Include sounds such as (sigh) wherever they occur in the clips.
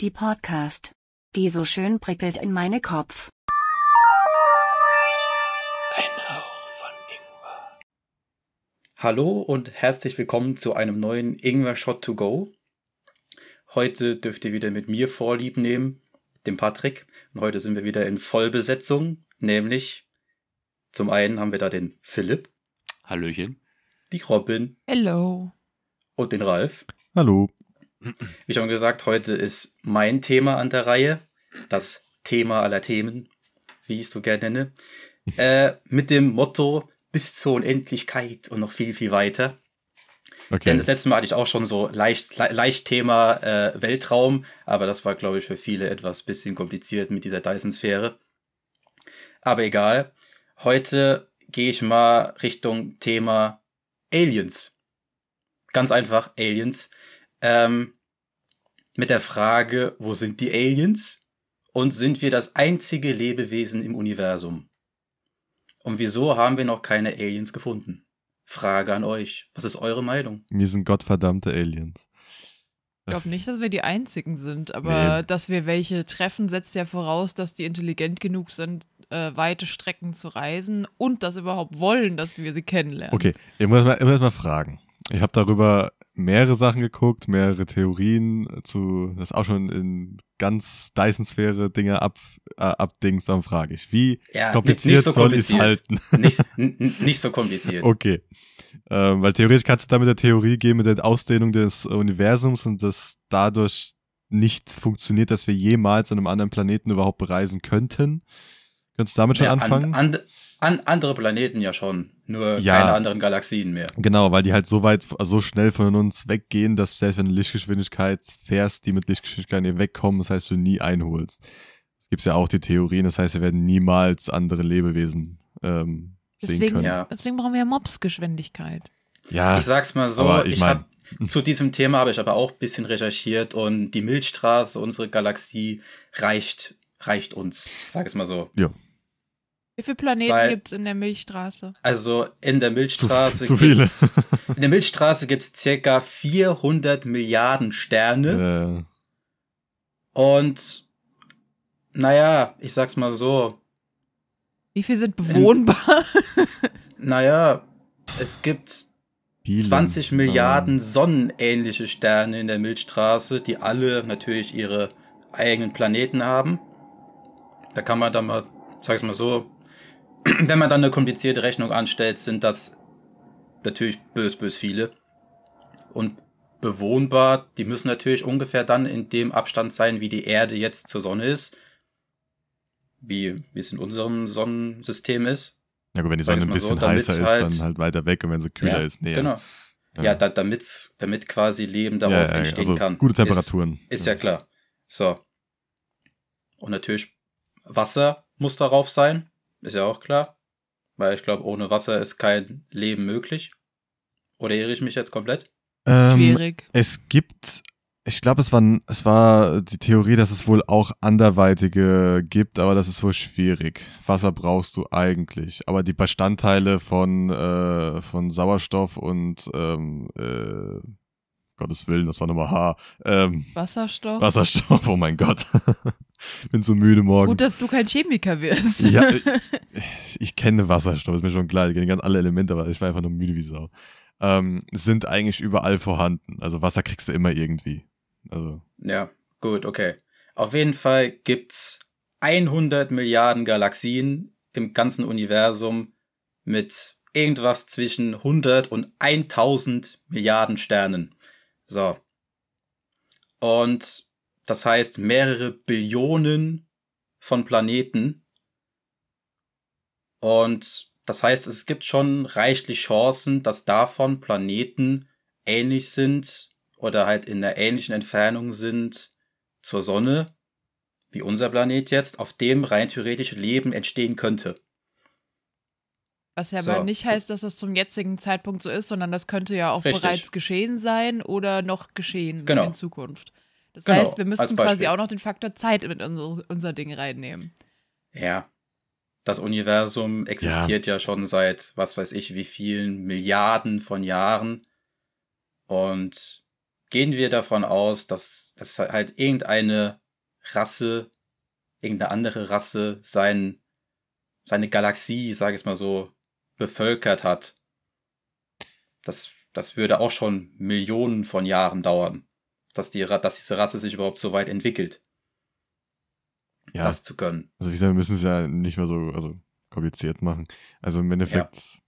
Die Podcast, die so schön prickelt in meine Kopf. Ein Hauch von Ingwer. Hallo und herzlich willkommen zu einem neuen Ingwer Shot to Go. Heute dürft ihr wieder mit mir Vorlieb nehmen, dem Patrick. Und heute sind wir wieder in Vollbesetzung, nämlich zum einen haben wir da den Philipp, Hallöchen. die Robin Hello. und den Ralf. Hallo. Wie schon gesagt, heute ist mein Thema an der Reihe. Das Thema aller Themen, wie ich es so gerne nenne. (laughs) Äh, mit dem Motto bis zur Unendlichkeit und noch viel, viel weiter. Denn Okay. das letzte Mal hatte ich auch schon so leicht, le leicht Thema äh, Weltraum, aber das war, glaube ich, für viele etwas bisschen kompliziert mit dieser Dyson-Sphäre. Aber egal. Heute gehe ich mal Richtung Thema Aliens. Ganz einfach Aliens. Ähm, mit der Frage, wo sind die Aliens? Und sind wir das einzige Lebewesen im Universum? Und wieso haben wir noch keine Aliens gefunden? Frage an euch. Was ist eure Meinung? Wir sind gottverdammte Aliens. Ich glaube nicht, dass wir die Einzigen sind, aber Nee. dass wir welche treffen, setzt ja voraus, dass die intelligent genug sind, äh, weite Strecken zu reisen und das überhaupt wollen, dass wir sie kennenlernen. Okay, ich muss mal, ich muss mal fragen. Ich habe darüber mehrere Sachen geguckt, mehrere Theorien zu, das auch schon in ganz Dyson-Sphäre Dinge ab, äh, abdings, dann frage ich, wie Ja, kompliziert soll ich es halten? (laughs) Nicht, nicht so kompliziert. Okay. Ähm, weil theoretisch kannst du da mit der Theorie gehen, mit der Ausdehnung des Universums und das dadurch nicht funktioniert, dass wir jemals an einem anderen Planeten überhaupt bereisen könnten. Könntest du damit schon Ja, anfangen? An, an, an andere Planeten ja schon, nur Ja. keine anderen Galaxien mehr. Genau, weil die halt so weit, so schnell von uns weggehen, dass selbst wenn du Lichtgeschwindigkeit fährst, die mit Lichtgeschwindigkeit nicht wegkommen, das heißt, du nie einholst. Es gibt ja auch die Theorien, das heißt, wir werden niemals andere Lebewesen ähm, sehen Deswegen, können. Ja. deswegen brauchen wir ja Mobsgeschwindigkeit. Ja, Ich sag's mal so, ich ich mein- hab, zu diesem Thema habe ich aber auch ein bisschen recherchiert und die Milchstraße, unsere Galaxie, reicht, reicht uns. Sag es mal so. ja. Wie viele Planeten gibt es in der Milchstraße? Also in der Zu, Milchstraße zu viele. gibt's- (laughs) in der Milchstraße gibt es circa 400 Milliarden Sterne. äh, Und naja, ich sag's mal so, Wie viele sind bewohnbar? (laughs) naja, es gibt viele. 20 Milliarden Ähm, sonnenähnliche Sterne in der Milchstraße, die alle natürlich ihre eigenen Planeten haben. Da kann man dann mal, sag's mal so, (clears throat) wenn man dann eine komplizierte Rechnung anstellt, sind das natürlich bös, bös viele. Und bewohnbar, die müssen natürlich ungefähr dann in dem Abstand sein, wie die Erde jetzt zur Sonne ist. Wie, wie es in unserem Sonnensystem ist. Ja gut, wenn die Sonne ein so, bisschen damit heißer ist, halt- dann halt weiter weg und wenn sie kühler Ja, ist, näher. Genau. Ja. Ja, da, damit quasi Leben darauf ja, entstehen also kann. gute Temperaturen. Ist, ist ja klar. So. Und natürlich, Wasser muss darauf sein. Ist ja auch klar. Weil ich glaube, ohne Wasser ist kein Leben möglich. Oder irre ich mich jetzt komplett? Ähm, Schwierig. Es gibt, ich glaube, es war, es war die Theorie, dass es wohl auch anderweitige gibt, aber das ist wohl schwierig. Wasser brauchst du eigentlich, aber die Bestandteile von, äh, von Sauerstoff und ähm, äh, Gottes Willen, das war nochmal H. Ähm, Wasserstoff. Wasserstoff, oh mein Gott. (laughs) Bin so müde morgen. Gut, dass du kein Chemiker wirst. Ja, (laughs) ich, ich kenne Wasserstoff, ist mir schon klar. Ich kenne ganz alle Elemente, aber ich war einfach nur müde wie Sau. Ähm, sind eigentlich überall vorhanden. Also Wasser kriegst du immer irgendwie. Also, Ja, gut, okay. Auf jeden Fall gibt's 100 Milliarden Galaxien im ganzen Universum mit irgendwas zwischen 100 und 1000 Milliarden Sternen. So. Und das heißt mehrere Billionen von Planeten. Und das heißt, es gibt schon reichlich Chancen, dass davon Planeten ähnlich sind oder halt in einer ähnlichen Entfernung sind zur Sonne, wie unser Planet jetzt, auf dem rein theoretisch Leben entstehen könnte. Was ja So. aber nicht heißt, dass das zum jetzigen Zeitpunkt so ist, sondern das könnte ja auch Richtig. bereits geschehen sein oder noch geschehen Genau. in Zukunft. Das Genau, heißt, wir müssten quasi auch noch den Faktor Zeit mit unser, unser Ding reinnehmen. Ja. Das Universum existiert ja. schon seit, was weiß ich, wie vielen Milliarden von Jahren. Und gehen wir davon aus, dass, dass halt irgendeine Rasse, irgendeine andere Rasse sein, seine Galaxie, sage ich mal so, bevölkert hat. Das, das würde auch schon Millionen von Jahren dauern, dass, die, dass diese Rasse sich überhaupt so weit entwickelt. Ja. Das zu können. Also wie gesagt, wir müssen es ja nicht mehr so also kompliziert machen. Also im Endeffekt, ja.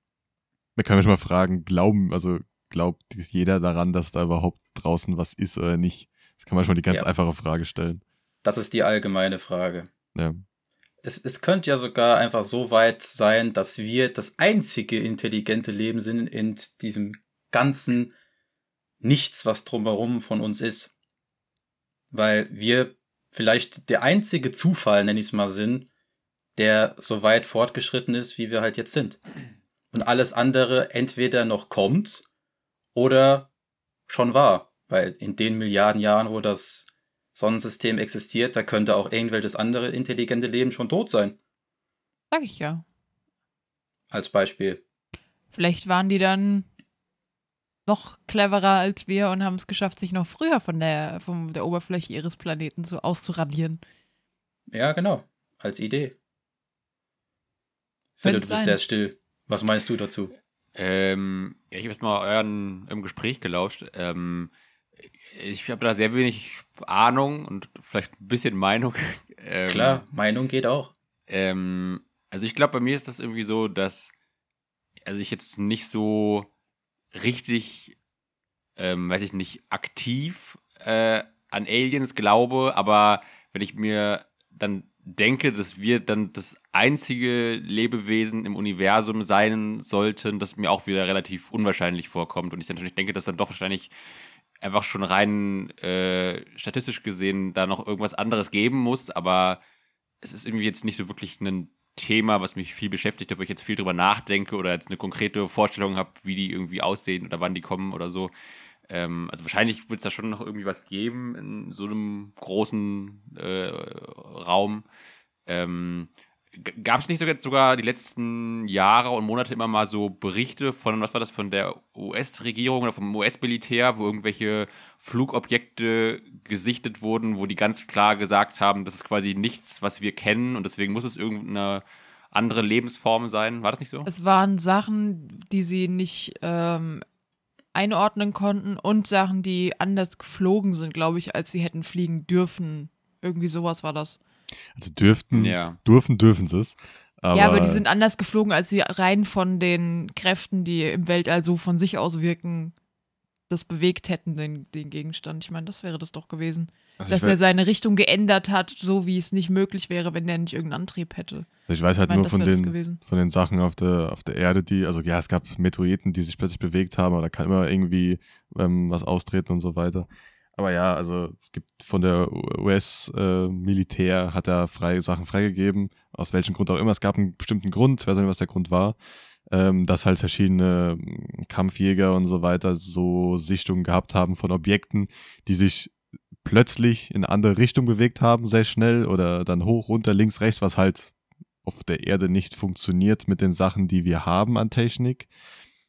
wir können schon mal fragen, glauben, also glaubt jeder daran, dass da überhaupt draußen was ist oder nicht? Das kann man schon mal die ganz ja. einfache Frage stellen. Das ist die allgemeine Frage. Ja. Es, es könnte ja sogar einfach so weit sein, dass wir das einzige intelligente Leben sind in diesem ganzen Nichts, was drumherum von uns ist. Weil wir vielleicht der einzige Zufall, nenne ich es mal, sind, der so weit fortgeschritten ist, wie wir halt jetzt sind. Und alles andere entweder noch kommt oder schon war. Weil in den Milliarden Jahren, wo das Sonnensystem existiert, da könnte auch irgendwelches andere intelligente Leben schon tot sein. Sag ich ja. Als Beispiel. Vielleicht waren die dann noch cleverer als wir und haben es geschafft, sich noch früher von der, von der Oberfläche ihres Planeten so auszuradieren. Ja, genau. Als Idee. Philipp, du bist sehr still. Was meinst du dazu? Ähm, ich habe jetzt mal euren im Gespräch gelauscht. Ähm, ich habe da sehr wenig Ahnung und vielleicht ein bisschen Meinung. (laughs) Ähm, Klar, Meinung geht auch. Ähm, also ich glaube, bei mir ist das irgendwie so, dass also ich jetzt nicht so richtig, ähm, weiß ich nicht, aktiv äh, an Aliens glaube, aber wenn ich mir dann denke, dass wir dann das einzige Lebewesen im Universum sein sollten, das mir auch wieder relativ unwahrscheinlich vorkommt. Und ich natürlich denke, dass dann doch wahrscheinlich einfach schon rein äh, statistisch gesehen da noch irgendwas anderes geben muss, aber es ist irgendwie jetzt nicht so wirklich ein Thema, was mich viel beschäftigt, wo ich jetzt viel drüber nachdenke oder jetzt eine konkrete Vorstellung habe, wie die irgendwie aussehen oder wann die kommen oder so. Ähm, also wahrscheinlich wird es da schon noch irgendwie was geben in so einem großen äh, Raum. Ähm, Gab es nicht sogar, sogar die letzten Jahre und Monate immer mal so Berichte von, was war das, von der US-Regierung oder vom US-Militär, wo irgendwelche Flugobjekte gesichtet wurden, wo die ganz klar gesagt haben, das ist quasi nichts, was wir kennen und deswegen muss es irgendeine andere Lebensform sein. War das nicht so? Es waren Sachen, die sie nicht ähm, einordnen konnten und Sachen, die anders geflogen sind, glaube ich, als sie hätten fliegen dürfen. Irgendwie sowas war das. Also dürften, ja. dürfen, dürfen sie es. Aber ja, aber die sind anders geflogen, als sie rein von den Kräften, die im Weltall so von sich aus wirken, das bewegt hätten, den, den Gegenstand. Ich meine, das wäre das doch gewesen. Also dass er seine Richtung geändert hat, so wie es nicht möglich wäre, wenn er nicht irgendeinen Antrieb hätte. Ich weiß halt ich meine, nur von den, von den Sachen auf der, auf der Erde, die, also ja, es gab Meteoriten, die sich plötzlich bewegt haben, aber da kann immer irgendwie ähm, was austreten und so weiter. Aber ja, also es gibt von der US-Militär äh, hat er freie Sachen freigegeben, aus welchem Grund auch immer. Es gab einen bestimmten Grund, ich weiß nicht, was der Grund war, ähm, dass halt verschiedene hm, Kampfjäger und so weiter so Sichtungen gehabt haben von Objekten, die sich plötzlich in eine andere Richtung bewegt haben, sehr schnell oder dann hoch, runter, links, rechts, was halt auf der Erde nicht funktioniert mit den Sachen, die wir haben an Technik.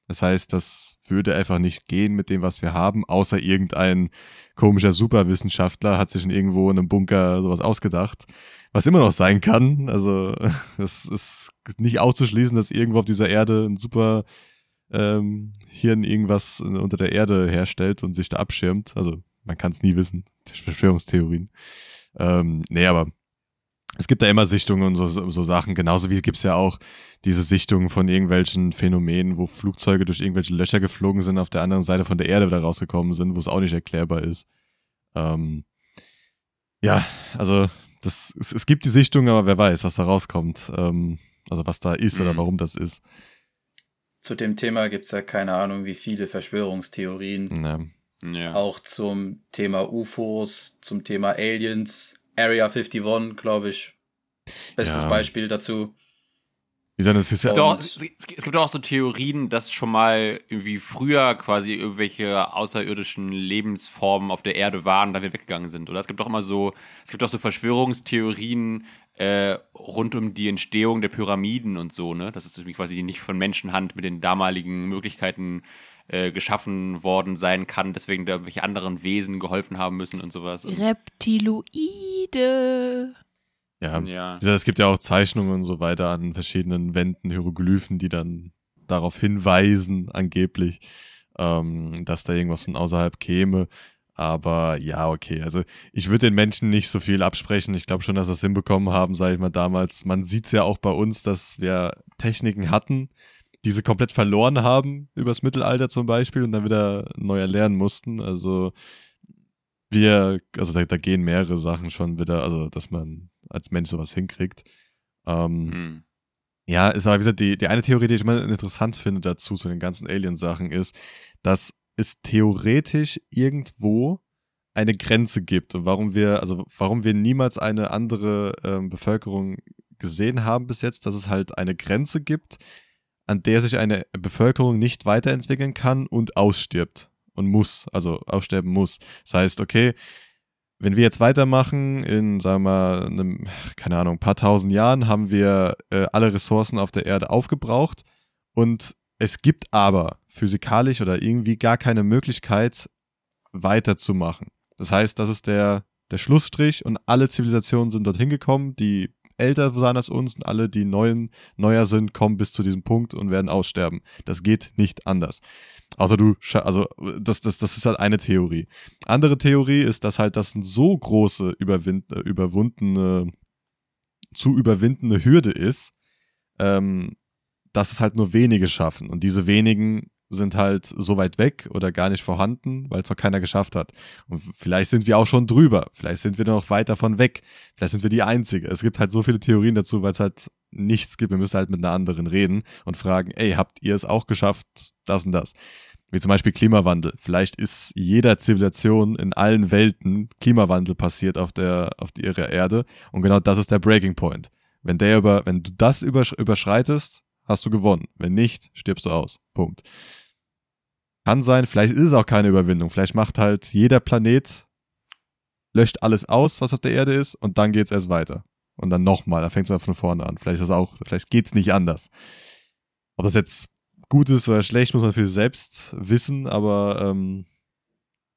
Das heißt, das würde einfach nicht gehen mit dem, was wir haben, außer irgendein komischer Superwissenschaftler hat sich in irgendwo in einem Bunker sowas ausgedacht, was immer noch sein kann. Also (laughs) es ist nicht auszuschließen, dass irgendwo auf dieser Erde ein super ähm, Hirn irgendwas unter der Erde herstellt und sich da abschirmt. Also man kann es nie wissen. Verschwörungstheorien. Ähm, nee, aber es gibt da immer Sichtungen und so, so Sachen. Genauso wie gibt es ja auch diese Sichtungen von irgendwelchen Phänomenen, wo Flugzeuge durch irgendwelche Löcher geflogen sind, auf der anderen Seite von der Erde wieder rausgekommen sind, wo es auch nicht erklärbar ist. Ähm, ja, also das, es, es, gibt die Sichtung, aber wer weiß, was da rauskommt. Ähm, also was da ist mhm. oder warum das ist. Zu dem Thema gibt es ja keine Ahnung, wie viele Verschwörungstheorien. Ja. Ja. Auch zum Thema UFOs, zum Thema Aliens, Area 51, glaube ich. Bestes ja. Beispiel dazu. Wie gesagt, es, ist ja auch, es gibt auch so Theorien, dass schon mal irgendwie früher quasi irgendwelche außerirdischen Lebensformen auf der Erde waren, da wir weggegangen sind. Oder es gibt auch immer so, es gibt auch so Verschwörungstheorien äh, rund um die Entstehung der Pyramiden und so, ne? Das ist irgendwie quasi nicht von Menschenhand mit den damaligen Möglichkeiten äh, geschaffen worden sein kann, deswegen da irgendwelche anderen Wesen geholfen haben müssen und sowas. Und, Reptiloide. Ja. ja. Es gibt ja auch Zeichnungen und so weiter an verschiedenen Wänden, Hieroglyphen, die dann darauf hinweisen, angeblich, ähm, dass da irgendwas von außerhalb käme. Aber ja, okay. Also ich würde den Menschen nicht so viel absprechen. Ich glaube schon, dass sie es hinbekommen haben, sage ich mal damals. Man sieht es ja auch bei uns, dass wir Techniken hatten, die sie komplett verloren haben, übers Mittelalter zum Beispiel, und dann wieder neu erlernen mussten. Also wir, also da, da gehen mehrere Sachen schon wieder, also dass man als Mensch sowas hinkriegt. Ähm, Hm. ja, ist aber wie gesagt, die, die eine Theorie, die ich immer interessant finde dazu, zu den ganzen Alien-Sachen, ist, dass es theoretisch irgendwo eine Grenze gibt und warum wir, also warum wir niemals eine andere ähm, Bevölkerung gesehen haben bis jetzt, dass es halt eine Grenze gibt, an der sich eine Bevölkerung nicht weiterentwickeln kann und ausstirbt und muss, also aussterben muss. Das heißt, okay, wenn wir jetzt weitermachen, in, sagen wir mal, einem, keine Ahnung, paar tausend Jahren haben wir äh, alle Ressourcen auf der Erde aufgebraucht und es gibt aber physikalisch oder irgendwie gar keine Möglichkeit, weiterzumachen. Das heißt, das ist der, der Schlussstrich und alle Zivilisationen sind dorthin gekommen, die älter waren als uns und alle, die neuen, neuer sind, kommen bis zu diesem Punkt und werden aussterben. Das geht nicht anders. Außer du, also das, das, das ist halt eine Theorie. Andere Theorie ist, dass halt das eine so große überwind, überwundene, zu überwindende Hürde ist, ähm, dass es halt nur wenige schaffen. Und diese wenigen sind halt so weit weg oder gar nicht vorhanden, weil es noch keiner geschafft hat. Und vielleicht sind wir auch schon drüber. Vielleicht sind wir noch weit davon weg. Vielleicht sind wir die Einzige. Es gibt halt so viele Theorien dazu, weil es halt nichts gibt. Wir müssen halt mit einer anderen reden und fragen, ey, habt ihr es auch geschafft, das und das? Wie zum Beispiel Klimawandel. Vielleicht ist jeder Zivilisation in allen Welten Klimawandel passiert auf der, auf ihrer Erde. Und genau das ist der Breaking Point. Wenn der über, wenn du das übersch überschreitest, hast du gewonnen. Wenn nicht, stirbst du aus. Punkt. Kann sein, vielleicht ist es auch keine Überwindung. Vielleicht macht halt jeder Planet, löscht alles aus, was auf der Erde ist, und dann geht es erst weiter. Und dann nochmal, dann fängt es von vorne an. Vielleicht ist auch, vielleicht geht es nicht anders. Ob das jetzt gut ist oder schlecht, muss man für sich selbst wissen, aber ähm,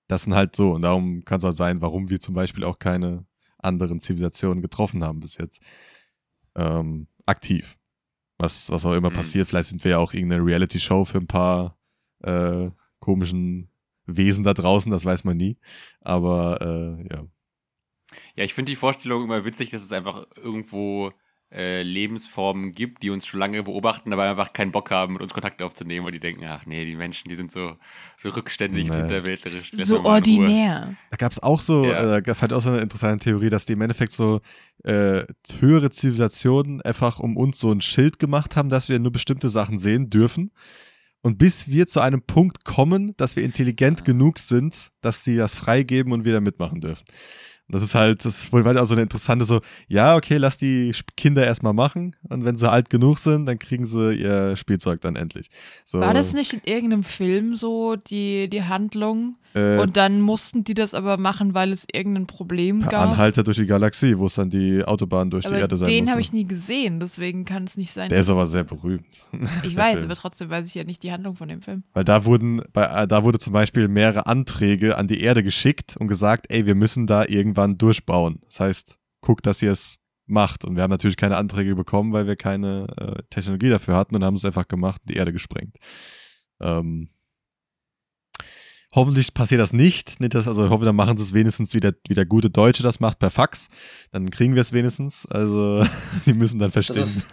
das sind halt so. Und darum kann es auch sein, warum wir zum Beispiel auch keine anderen Zivilisationen getroffen haben bis jetzt. Ähm, aktiv. Was, was auch immer Mhm. passiert. Vielleicht sind wir ja auch irgendeine Reality-Show für ein paar äh, komischen Wesen da draußen, das weiß man nie. Aber äh, ja. Ja, ich finde die Vorstellung immer witzig, dass es einfach irgendwo äh, Lebensformen gibt, die uns schon lange beobachten, aber einfach keinen Bock haben, mit uns Kontakt aufzunehmen, weil die denken, ach nee, die Menschen, die sind so, so rückständig und Nee. hinterwäldlerisch. Lass So ordinär. Da gab es auch so, Ja. äh, da fand ich auch so eine interessante Theorie, dass die im Endeffekt so äh, höhere Zivilisationen einfach um uns so ein Schild gemacht haben, dass wir nur bestimmte Sachen sehen dürfen. Und bis wir zu einem Punkt kommen, dass wir intelligent Ah. genug sind, dass sie das freigeben und wir da mitmachen dürfen. Das ist halt, das ist wohl weiter auch so eine interessante so, ja, okay, lass die Kinder erstmal machen und wenn sie alt genug sind, dann kriegen sie ihr Spielzeug dann endlich. So, War das nicht in irgendeinem Film so, die, die Handlung? Äh, Und dann mussten die das aber machen, weil es irgendein Problem gab. Anhalter durch die Galaxie, wo es dann die Autobahn durch aber die Erde sein den musste. habe ich nie gesehen, deswegen kann es nicht sein. Der ist aber sehr berühmt. (laughs) ich weiß, Film. aber trotzdem weiß ich ja nicht die Handlung von dem Film. Weil da wurden, bei, äh, da wurde zum Beispiel mehrere Anträge an die Erde geschickt und gesagt, ey, wir müssen da irgendwann durchbauen. Das heißt, guckt, dass ihr es macht. Und wir haben natürlich keine Anträge bekommen, weil wir keine äh, Technologie dafür hatten und haben es einfach gemacht und die Erde gesprengt. Ähm, hoffentlich passiert das nicht. nicht dass, also ich hoffe, dann machen sie es wenigstens wie der, wie der gute Deutsche das macht, per Fax. Dann kriegen wir es wenigstens. Also (laughs) die müssen dann Das verstehen. ist,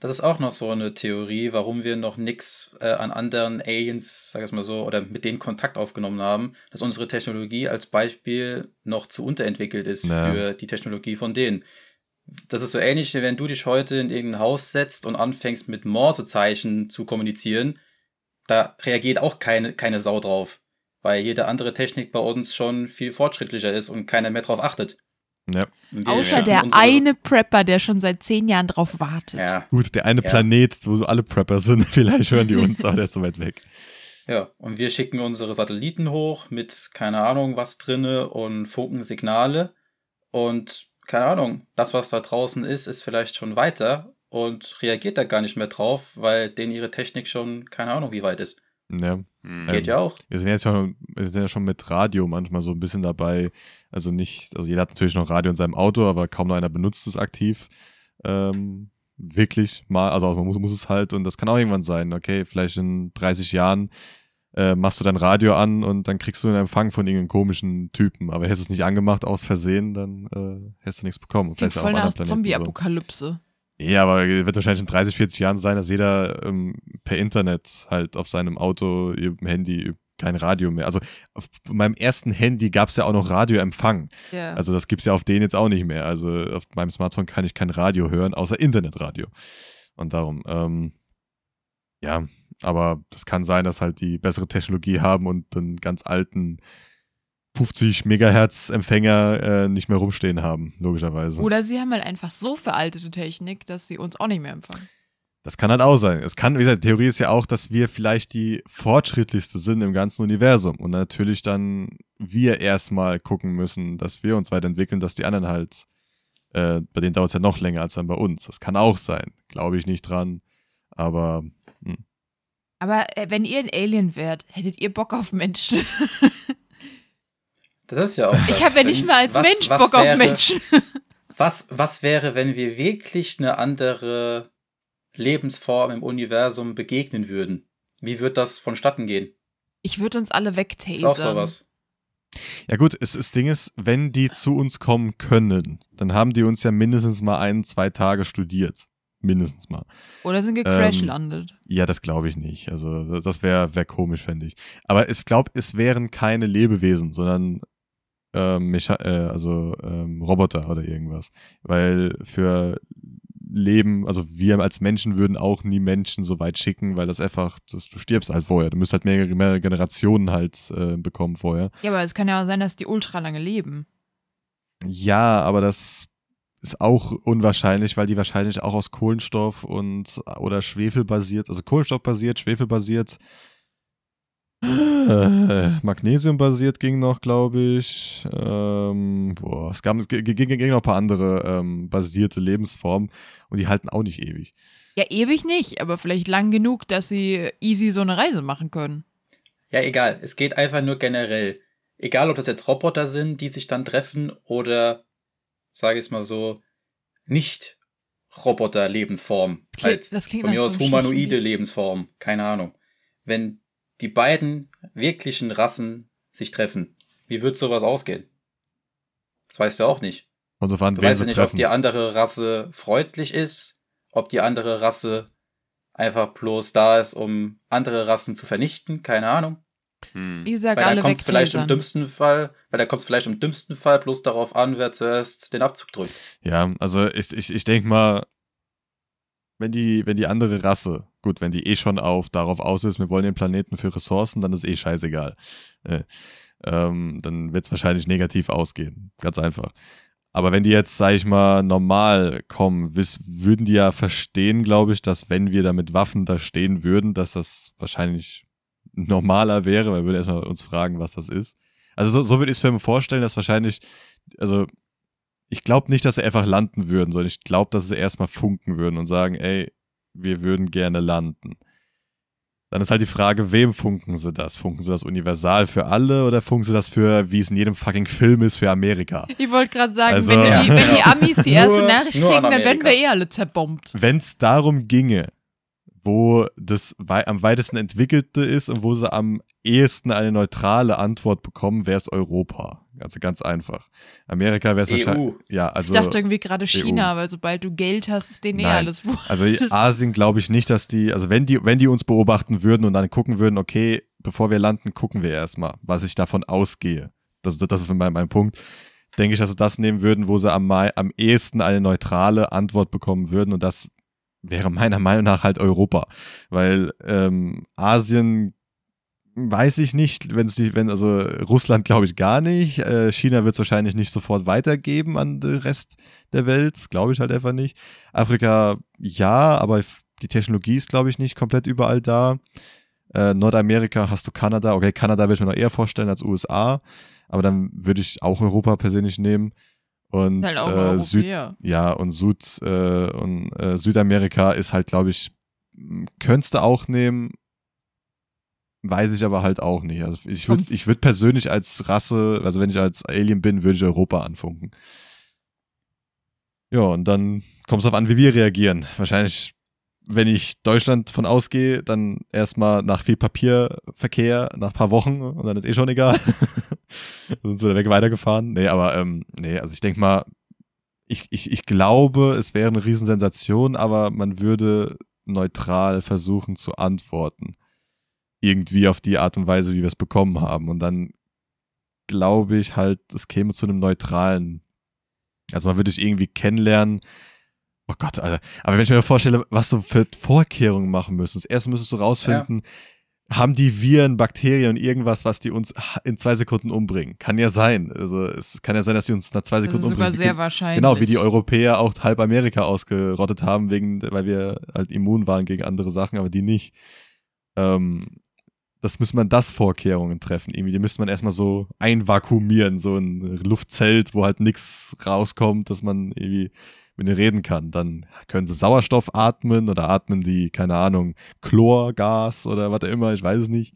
das ist auch noch so eine Theorie, warum wir noch nichts äh, an anderen Aliens, sag ich mal so, oder mit denen Kontakt aufgenommen haben, dass unsere Technologie als Beispiel noch zu unterentwickelt ist Ja. für die Technologie von denen. Das ist so ähnlich, wie wenn du dich heute in irgendein Haus setzt und anfängst mit Morsezeichen zu kommunizieren. Da reagiert auch keine, keine Sau drauf, weil jede andere Technik bei uns schon viel fortschrittlicher ist und keiner mehr drauf achtet. Ja. Außer der eine Prepper, der schon seit zehn Jahren drauf wartet. Ja, Gut, der eine Ja. Planet, wo so alle Prepper sind, (laughs) vielleicht hören die uns, aber der ist so weit weg. Ja, und wir schicken unsere Satelliten hoch mit keine Ahnung was drinne und Funkensignale. Und keine Ahnung, das, was da draußen ist, ist vielleicht schon weiter und reagiert da gar nicht mehr drauf, weil denen ihre Technik schon keine Ahnung wie weit ist. Ja. Hm. Geht ja auch. Wir sind jetzt schon, wir sind ja schon mit Radio manchmal so ein bisschen dabei. Also nicht, also jeder hat natürlich noch Radio in seinem Auto, aber kaum noch einer benutzt es aktiv. Ähm, wirklich mal, also man muss, muss es halt und das kann auch irgendwann sein, okay, vielleicht in 30 Jahren äh, machst du dein Radio an und dann kriegst du einen Empfang von irgendeinem komischen Typen, aber hättest du es nicht angemacht aus Versehen, dann äh, hättest du nichts bekommen. Vielleicht auch voll nach Planeten so. Ja, aber wird wahrscheinlich in 30, 40 Jahren sein, dass jeder ähm, per Internet halt auf seinem Auto, im Handy kein Radio mehr. Also auf meinem ersten Handy gab es ja auch noch Radioempfang. Ja. Also das gibt es ja auf denen jetzt auch nicht mehr. Also auf meinem Smartphone kann ich kein Radio hören, außer Internetradio. Und darum, ähm, ja, aber das kann sein, dass halt die bessere Technologie haben und einen ganz alten 50 Megahertz Empfänger äh, nicht mehr rumstehen haben, logischerweise. Oder sie haben halt einfach so veraltete Technik, dass sie uns auch nicht mehr empfangen. Das kann halt auch sein. Es kann, wie gesagt, die Theorie ist ja auch, dass wir vielleicht die fortschrittlichste sind im ganzen Universum und natürlich dann wir erstmal gucken müssen, dass wir uns weiterentwickeln, dass die anderen halt, äh, bei denen dauert es ja noch länger als dann bei uns. Das kann auch sein. Glaube ich nicht dran. Aber hm. Aber äh, wenn ihr ein Alien wärt, hättet ihr Bock auf Menschen? (laughs) Das ist ja auch. Ich habe ja nicht mal als was- Mensch was Bock wäre, auf Menschen. (laughs) Was, was wäre, wenn wir wirklich eine andere Lebensform im Universum begegnen würden? Wie wird das vonstatten gehen? Ich würde uns alle Ist auch wegtasern. sowas. ja gut, es, das Ding ist, wenn die zu uns kommen können, dann haben die uns ja mindestens mal ein, zwei Tage studiert. Mindestens mal. Oder sind Ähm, gecrashlandet. Ja, das glaube ich nicht. Also das wäre wär komisch, fände ich. Aber ich glaube, es wären keine Lebewesen, sondern ähm, Mecha äh, also ähm, Roboter oder irgendwas. Weil für Leben, also wir als Menschen würden auch nie Menschen so weit schicken, weil das einfach, das, du stirbst halt vorher. Du müsst halt mehrere, mehrere Generationen halt äh, bekommen vorher. Ja, aber es kann ja auch sein, dass die ultra lange leben. Ja, aber das ist auch unwahrscheinlich, weil die wahrscheinlich auch aus Kohlenstoff und oder Schwefel basiert, also Kohlenstoff basiert, Schwefel basiert, äh, Magnesium basiert ging noch, glaube ich. Ähm, boah, es gab es ging, ging noch ein paar andere ähm, basierte Lebensformen und die halten auch nicht ewig. Ja, ewig nicht, aber vielleicht lang genug, dass sie easy so eine Reise machen können. Ja, egal. Es geht einfach nur generell. Egal, ob das jetzt Roboter sind, die sich dann treffen oder, sage ich es mal so, nicht Roboter-Lebensform. Klingt- Halt das klingt von mir aus humanoide. Lebensform. Keine Ahnung. Wenn die beiden wirklichen Rassen sich treffen, wie wird sowas ausgehen? Das weißt du auch nicht. Und auf Du weißt ja sie nicht, ob treffen. die andere Rasse freundlich ist, ob die andere Rasse einfach bloß da ist, um andere Rassen zu vernichten, keine Ahnung. Hm. Ich sag Weil da alle kommt es vielleicht im dümmsten Fall, weil da kommt es vielleicht im dümmsten Fall bloß darauf an, wer zuerst den Abzug drückt. Ja, also ich, ich, ich denke mal, wenn die, wenn die andere Rasse, gut, wenn die eh schon auf darauf aus ist, wir wollen den Planeten für Ressourcen, dann ist eh scheißegal. Äh, ähm, dann wird es wahrscheinlich negativ ausgehen. Ganz einfach. Aber wenn die jetzt, sag ich mal, normal kommen, wiss, würden die ja verstehen, glaube ich, dass wenn wir da mit Waffen da stehen würden, dass das wahrscheinlich normaler wäre, weil wir würden erstmal uns fragen, was das ist. Also so, so würde ich es mir vorstellen, dass wahrscheinlich, also ich glaube nicht, dass sie einfach landen würden, sondern ich glaube, dass sie erstmal funken würden und sagen, ey, wir würden gerne landen. Dann ist halt die Frage, wem funken sie das? Funken sie das universal für alle oder funken sie das für, wie es in jedem fucking Film ist, für Amerika? Ich wollte gerade sagen, Also- wenn, die, wenn die (laughs) Ja. Amis die erste Nur- Nachricht nur kriegen, dann werden wir eh alle zerbombt. Wenn es darum ginge, wo das wei am weitesten entwickelte ist und wo sie am ehesten eine neutrale Antwort bekommen, wäre es Europa. Also ganz einfach. Amerika wäre es wahrscheinlich. EU. Ja, also. ich dachte irgendwie gerade China, weil sobald du Geld hast, ist denen eh Nein. alles wurscht. Also Asien glaube ich nicht, dass die, also wenn die, wenn die uns beobachten würden und dann gucken würden, okay, bevor wir landen, gucken wir erstmal, was ich davon ausgehe. Das, das ist mein, mein Punkt. Denke ich, dass sie das nehmen würden, wo sie am, mai- am ehesten eine neutrale Antwort bekommen würden und das wäre meiner Meinung nach halt Europa. Weil ähm, Asien weiß ich nicht, wenn es nicht, wenn, also Russland glaube ich gar nicht. Äh, China wird es wahrscheinlich nicht sofort weitergeben an den Rest der Welt. Glaube ich halt einfach nicht. Afrika ja, aber die Technologie ist, glaube ich, nicht komplett überall da. Äh, Nordamerika hast du Kanada. Okay, Kanada würde ich mir noch eher vorstellen als USA. Aber dann würde ich auch Europa persönlich nehmen. Und halt äh, Süd, ja, und, Süd, äh, und äh, Südamerika ist halt, glaube ich, könntest du auch nehmen. Weiß ich aber halt auch nicht. Also ich würde ich würd persönlich als Rasse, also wenn ich als Alien bin, würde ich Europa anfunken. Ja, und dann kommt es darauf an, wie wir reagieren. Wahrscheinlich, wenn ich Deutschland von ausgehe, dann erstmal nach viel Papierverkehr, nach ein paar Wochen und dann ist eh schon egal. (laughs) sind wir weg weitergefahren. Nee, aber ähm, nee, also ich denke mal, ich, ich, ich glaube, es wäre eine Riesensensation, aber man würde neutral versuchen zu antworten. Irgendwie auf die Art und Weise, wie wir es bekommen haben. Und dann glaube ich halt, es käme zu einem neutralen. Also man würde dich irgendwie kennenlernen. Oh Gott, Alter. Aber wenn ich mir vorstelle, was du für Vorkehrungen machen müsstest. Erst müsstest du rausfinden, haben die Viren, Bakterien, irgendwas, was die uns in zwei Sekunden umbringen? Kann ja sein. Also es kann ja sein, dass die uns nach zwei Das Sekunden ist sogar umbringen. sehr wahrscheinlich. Genau, wie die Europäer auch halb Amerika ausgerottet haben, wegen, weil wir halt immun waren gegen andere Sachen, aber die nicht. Ähm, das müsste man das Vorkehrungen treffen. Irgendwie, die müsste man erstmal so einvakuumieren, so ein Luftzelt, wo halt nichts rauskommt, dass man irgendwie mit denen reden kann. Dann können sie Sauerstoff atmen oder atmen die, keine Ahnung, Chlorgas oder was auch immer, ich weiß es nicht.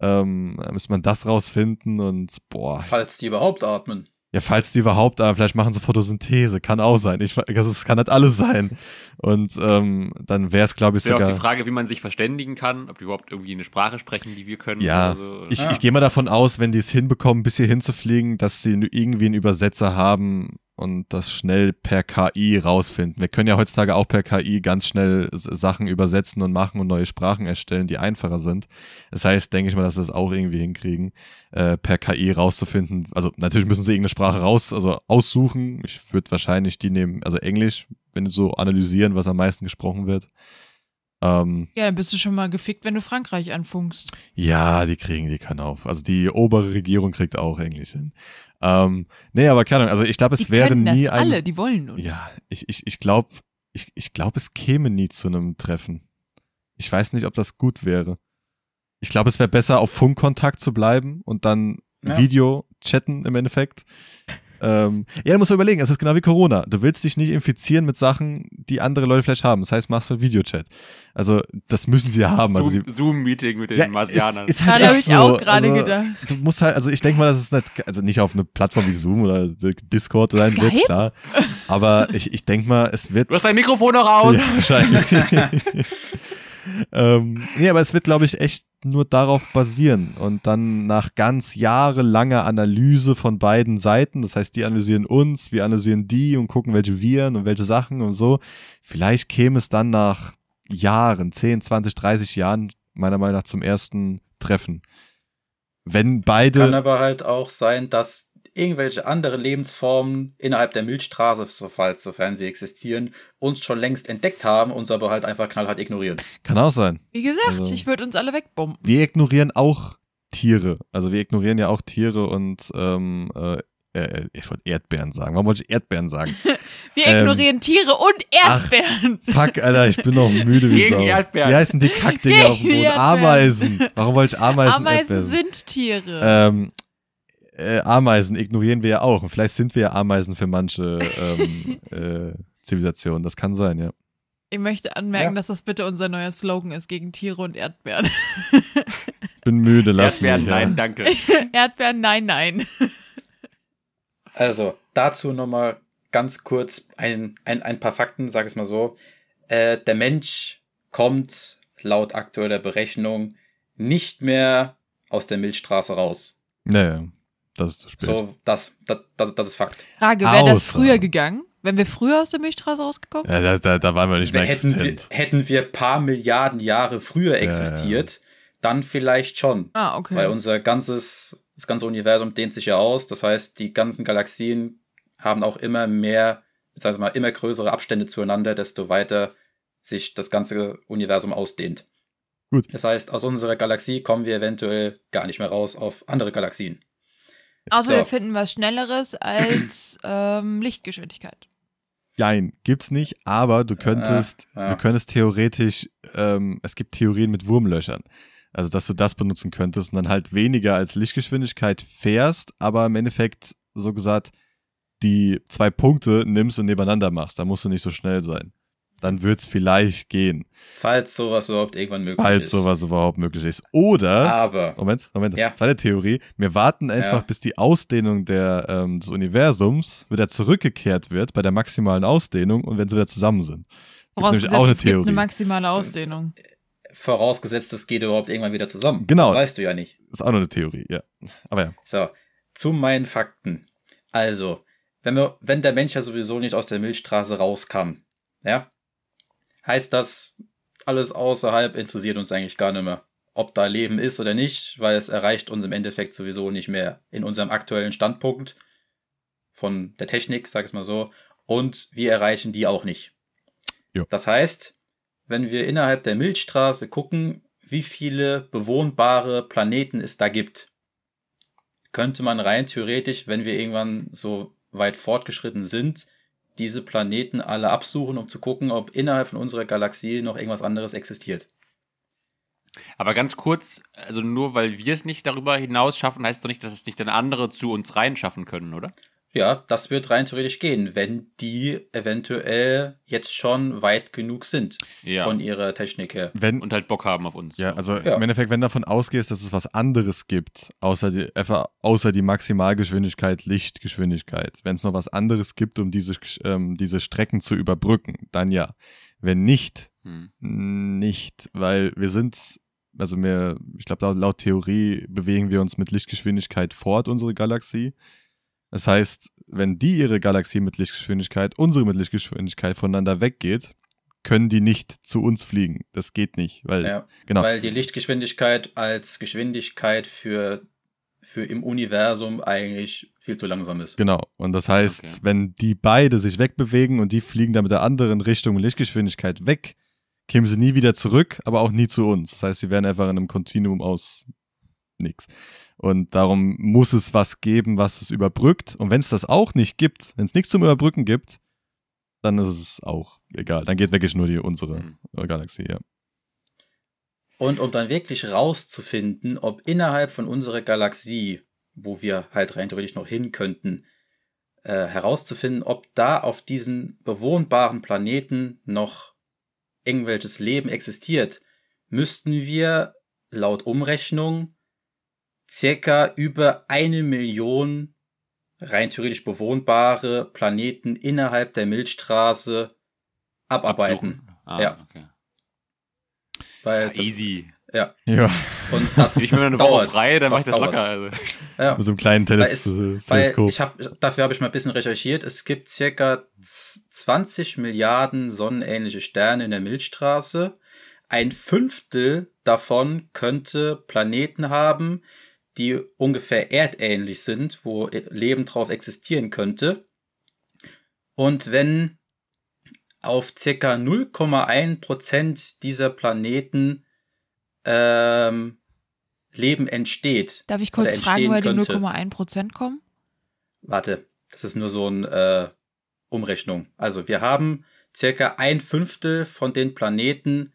Ähm, da müsste man das rausfinden und boah, Falls die überhaupt atmen. Ja, falls die überhaupt, aber vielleicht machen sie Photosynthese, kann auch sein. Ich, es kann halt alles sein. Und ähm, dann wäre es, glaube ich, Es wäre auch sogar. die Frage, wie man sich verständigen kann, ob die überhaupt irgendwie eine Sprache sprechen, die wir können. Ja, so. Ich, Ja. ich gehe mal davon aus, wenn die es hinbekommen, bis hier hinzufliegen, dass sie irgendwie einen Übersetzer haben und das schnell per KI rausfinden. Wir können ja heutzutage auch per KI ganz schnell Sachen übersetzen und machen und neue Sprachen erstellen, die einfacher sind. Das heißt, denke ich mal, dass sie das auch irgendwie hinkriegen, äh, per KI rauszufinden. Also natürlich müssen sie irgendeine Sprache raus, also aussuchen. Ich würde wahrscheinlich die nehmen, also Englisch, wenn sie so analysieren, was am meisten gesprochen wird. Ähm, Ja, dann bist du schon mal gefickt, wenn du Frankreich anfunkst. ja, die kriegen die kann auf. Also die obere Regierung kriegt auch Englisch hin. Ähm, nee, aber keine Ahnung. Also ich glaube, es die wäre nie das ein. alle, die wollen nur. Ja, ich, ich, ich glaube, ich, ich glaube, es käme nie zu einem Treffen. Ich weiß nicht, ob das gut wäre. Ich glaube, es wäre besser, auf Funkkontakt zu bleiben und dann Ja. Video chatten im Endeffekt. Ähm, ja, du musst überlegen, es ist genau wie Corona. Du willst dich nicht infizieren mit Sachen, die andere Leute vielleicht haben. Das heißt, machst du Videochat. Also, das müssen sie ja haben. Also, Zoom-Meeting mit den ja, Marsianern. Ist, ist halt habe ich auch so. gerade also, gedacht. Du musst halt, also ich denke mal, dass es nicht, also nicht auf eine Plattform wie Zoom oder Discord sein wird, Skype? klar. Aber ich, ich denke mal, es wird. du hast dein Mikrofon noch aus! Ja, wahrscheinlich. (laughs) ähm, nee, aber es wird, glaube ich, echt nur darauf basieren. Und dann nach ganz jahrelanger Analyse von beiden Seiten, das heißt, die analysieren uns, wir analysieren die und gucken, welche Viren und welche Sachen und so. Vielleicht käme es dann nach Jahren, 10, 20, 30 Jahren, meiner Meinung nach, zum ersten Treffen. Wenn beide. Kann aber halt auch sein, dass irgendwelche andere Lebensformen innerhalb der Milchstraße, sofern, sofern sie existieren, uns schon längst entdeckt haben, uns aber halt einfach knallhart ignorieren. kann auch sein. Wie gesagt, Also- ich würde uns alle wegbomben. wir ignorieren auch Tiere. Also wir ignorieren ja auch Tiere und ähm, äh, äh, ich wollte Erdbeeren sagen. Warum wollte ich Erdbeeren sagen? (laughs) Wir Ähm, ignorieren Tiere und ach, Erdbeeren. Fuck, Alter, ich bin noch müde wie Gegen Sau. Erdbeeren. Wie heißen die Kackdinger auf dem Boden? Ameisen. Warum wollte ich Ameisen, Ameisen Erdbeeren? sind Tiere. Ähm, äh, Ameisen ignorieren wir ja auch. Und vielleicht sind wir ja Ameisen für manche ähm, (laughs) äh, Zivilisationen. Das kann sein, ja. ich möchte anmerken, Ja. dass das bitte unser neuer Slogan ist gegen Tiere und Erdbeeren. Ich bin müde, lass Erdbeeren, mich. nein, ja. danke. (laughs) Erdbeeren, nein, nein. (laughs) Also, dazu nochmal ganz kurz ein, ein, ein paar Fakten, sag es mal so. Äh, der Mensch kommt laut aktueller Berechnung nicht mehr aus der Milchstraße raus. Naja, das ist zu spät. So, das, das, das, das ist Fakt. Frage, wäre das früher gegangen? Wenn wir früher aus der Milchstraße rausgekommen? Ja, da, da, da waren wir nicht mehr hätten, wir, existent. hätten wir paar Milliarden Jahre früher Ja, existiert, dann vielleicht schon. Ah, okay. Weil unser ganzes, das ganze Universum dehnt sich ja aus. Das heißt, die ganzen Galaxien haben auch immer mehr, beziehungsweise mal immer größere Abstände zueinander, desto weiter sich das ganze Universum ausdehnt. Gut. Das heißt, aus unserer Galaxie kommen wir eventuell gar nicht mehr raus auf andere Galaxien. Außer so. wir finden was Schnelleres als (clears throat) ähm, Lichtgeschwindigkeit. Nein, gibt's nicht, aber du könntest, Ah, ja. du könntest theoretisch, ähm, es gibt Theorien mit Wurmlöchern. Also, dass du das benutzen könntest und dann halt weniger als Lichtgeschwindigkeit fährst, aber im Endeffekt, so gesagt, die zwei Punkte nimmst und nebeneinander machst. Da musst du nicht so schnell sein. Dann wird es vielleicht gehen. Falls sowas überhaupt irgendwann möglich Falls ist. sowas überhaupt möglich ist. Oder, Aber, Moment, Moment, Ja. zweite Theorie, wir warten einfach, Ja. bis die Ausdehnung der, ähm, des Universums wieder zurückgekehrt wird bei der maximalen Ausdehnung und wenn sie wieder zusammen sind. Vorausgesetzt, auch eine es gibt Theorie. eine maximale Ausdehnung. vorausgesetzt, es geht überhaupt irgendwann wieder zusammen. Genau. Das weißt du ja nicht. Ist auch noch eine Theorie, ja. Aber ja. So, zu meinen Fakten. Also, wenn, wir, wenn der Mensch ja sowieso nicht aus der Milchstraße rauskam, ja, heißt das, alles außerhalb interessiert uns eigentlich gar nicht mehr. Ob da Leben ist oder nicht, weil es erreicht uns im Endeffekt sowieso nicht mehr in unserem aktuellen Standpunkt von der Technik, sag ich mal so. Und wir erreichen die auch nicht. Jo. Das heißt, wenn wir innerhalb der Milchstraße gucken, wie viele bewohnbare Planeten es da gibt, könnte man rein theoretisch, wenn wir irgendwann so weit fortgeschritten sind, diese Planeten alle absuchen, um zu gucken, ob innerhalb von unserer Galaxie noch irgendwas anderes existiert. Aber ganz kurz, also nur weil wir es nicht darüber hinaus schaffen, heißt doch nicht, dass es nicht dann andere zu uns reinschaffen können, oder? Ja, das wird rein theoretisch gehen, wenn die eventuell jetzt schon weit genug sind Ja. von ihrer Technik her. Wenn, und halt Bock haben auf uns. ja, also Ja. im Endeffekt, wenn davon ausgehst, dass es was anderes gibt, außer die, außer die Maximalgeschwindigkeit, Lichtgeschwindigkeit, wenn es noch was anderes gibt, um diese, ähm, diese Strecken zu überbrücken, dann ja. Wenn nicht, Hm. nicht, weil wir sind, also mehr, ich glaube, laut, laut Theorie bewegen wir uns mit Lichtgeschwindigkeit fort, unsere Galaxie. Das heißt, wenn die ihre Galaxie mit Lichtgeschwindigkeit, unsere mit Lichtgeschwindigkeit voneinander weggeht, können die nicht zu uns fliegen. Das geht nicht, weil, Ja, genau, weil die Lichtgeschwindigkeit als Geschwindigkeit für, für im Universum eigentlich viel zu langsam ist. genau. Und das heißt, Okay. wenn die beide sich wegbewegen und die fliegen dann mit der anderen Richtung mit Lichtgeschwindigkeit weg, kämen sie nie wieder zurück, aber auch nie zu uns. Das heißt, sie wären einfach in einem Kontinuum aus nix. Und darum muss es was geben, was es überbrückt. Und wenn es das auch nicht gibt, wenn es nichts zum Überbrücken gibt, dann ist es auch egal. Dann geht wirklich nur die unsere Hm. äh, Galaxie, ja. Und um dann wirklich rauszufinden, ob innerhalb von unserer Galaxie, wo wir halt rein theoretisch noch hin könnten, äh, herauszufinden, ob da auf diesen bewohnbaren Planeten noch irgendwelches Leben existiert, müssten wir laut Umrechnung circa über eine Million rein theoretisch bewohnbare Planeten innerhalb der Milchstraße abarbeiten. Ah, Ja. okay. Weil Ja, das, easy. Ja, Und das (laughs) Ich bin eine Woche dauert. frei, dann mach ich das dauert. locker. Also. Ja. mit so einem kleinen Teles es, Teleskop. ich hab, dafür habe ich mal ein bisschen recherchiert. Es gibt circa z- 20 Milliarden sonnenähnliche Sterne in der Milchstraße. Ein Fünftel davon könnte Planeten haben, die ungefähr erdähnlich sind, wo Leben drauf existieren könnte. Und wenn auf circa 0,1% dieser Planeten ähm, Leben entsteht, Darf ich kurz fragen, woher die könnte. 0,1% kommen? Warte, das ist nur so eine äh, Umrechnung. Also wir haben circa ein Fünftel von den Planeten,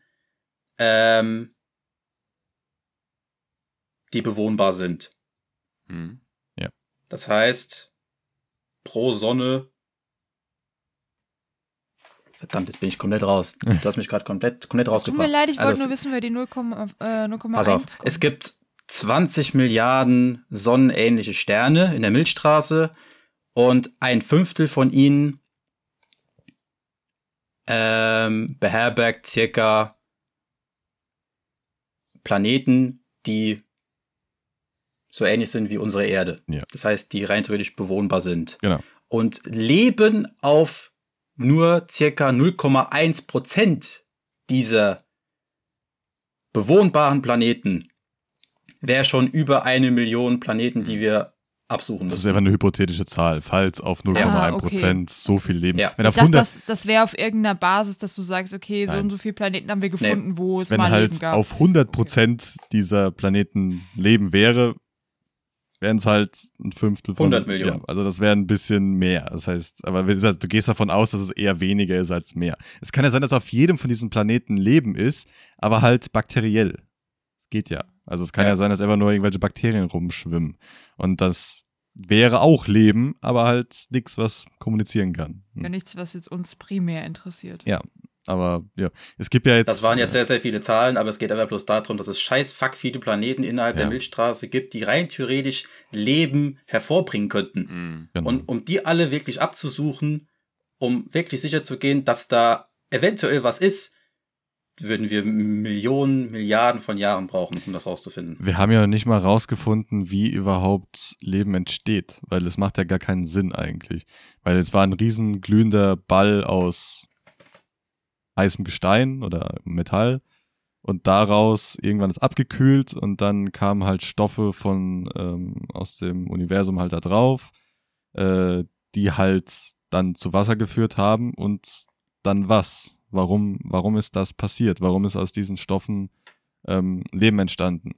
ähm, die bewohnbar sind. Hm. Das heißt, pro Sonne. Verdammt, jetzt bin ich komplett raus. Du hast mich gerade komplett, komplett Es tut mir rausgebracht. leid, ich Also wollte nur wissen, wer die 0,1 äh, 0,1 Pass auf, es gibt 20 Milliarden sonnenähnliche Sterne in der Milchstraße und ein Fünftel von ihnen ähm, beherbergt circa Planeten, die so ähnlich sind wie unsere Erde. Ja. Das heißt, die rein theoretisch bewohnbar sind. Genau. Und leben auf nur circa 0,1 Prozent dieser bewohnbaren Planeten wäre schon über eine Million Planeten, die wir absuchen Das ist müssen. einfach eine hypothetische Zahl, falls auf 0,1 Ah, okay. Prozent so viel Leben. Ja. Wenn Ich auf dachte, 100, das, das wäre auf irgendeiner Basis, dass du sagst, okay, so Nein. und so viele Planeten haben wir gefunden, wo es wenn mal halt Leben gab. auf 100 Prozent dieser Planeten Leben wäre, wären es halt ein Fünftel von 100 Millionen. Ja, also das wäre ein bisschen mehr. Das heißt, aber du gehst davon aus, dass es eher weniger ist als mehr. Es kann ja sein, dass auf jedem von diesen Planeten Leben ist, aber halt bakteriell. Es geht ja. Also es kann ja, Ja. sein, dass einfach nur irgendwelche Bakterien rumschwimmen. Und das wäre auch Leben, aber halt nichts, was kommunizieren kann. Hm. ja, nichts, was jetzt uns primär interessiert. Ja. Aber ja, es gibt ja jetzt. Das waren jetzt sehr, sehr viele Zahlen, aber es geht einfach bloß darum, dass es scheiß fuck viele Planeten innerhalb Ja. der Milchstraße gibt, die rein theoretisch Leben hervorbringen könnten. Mhm. Genau. Und um die alle wirklich abzusuchen, um wirklich sicher zu gehen, dass da eventuell was ist, würden wir Millionen, Milliarden von Jahren brauchen, um das rauszufinden. Wir haben ja noch nicht mal rausgefunden, wie überhaupt Leben entsteht, weil es macht ja gar keinen Sinn eigentlich. Weil es war ein riesen glühender Ball aus heißem Gestein oder Metall und daraus irgendwann ist abgekühlt und dann kamen halt Stoffe von ähm, aus dem Universum halt da drauf, äh, die halt dann zu Wasser geführt haben und dann was? Warum, warum ist das passiert? Warum ist aus diesen Stoffen ähm, Leben entstanden?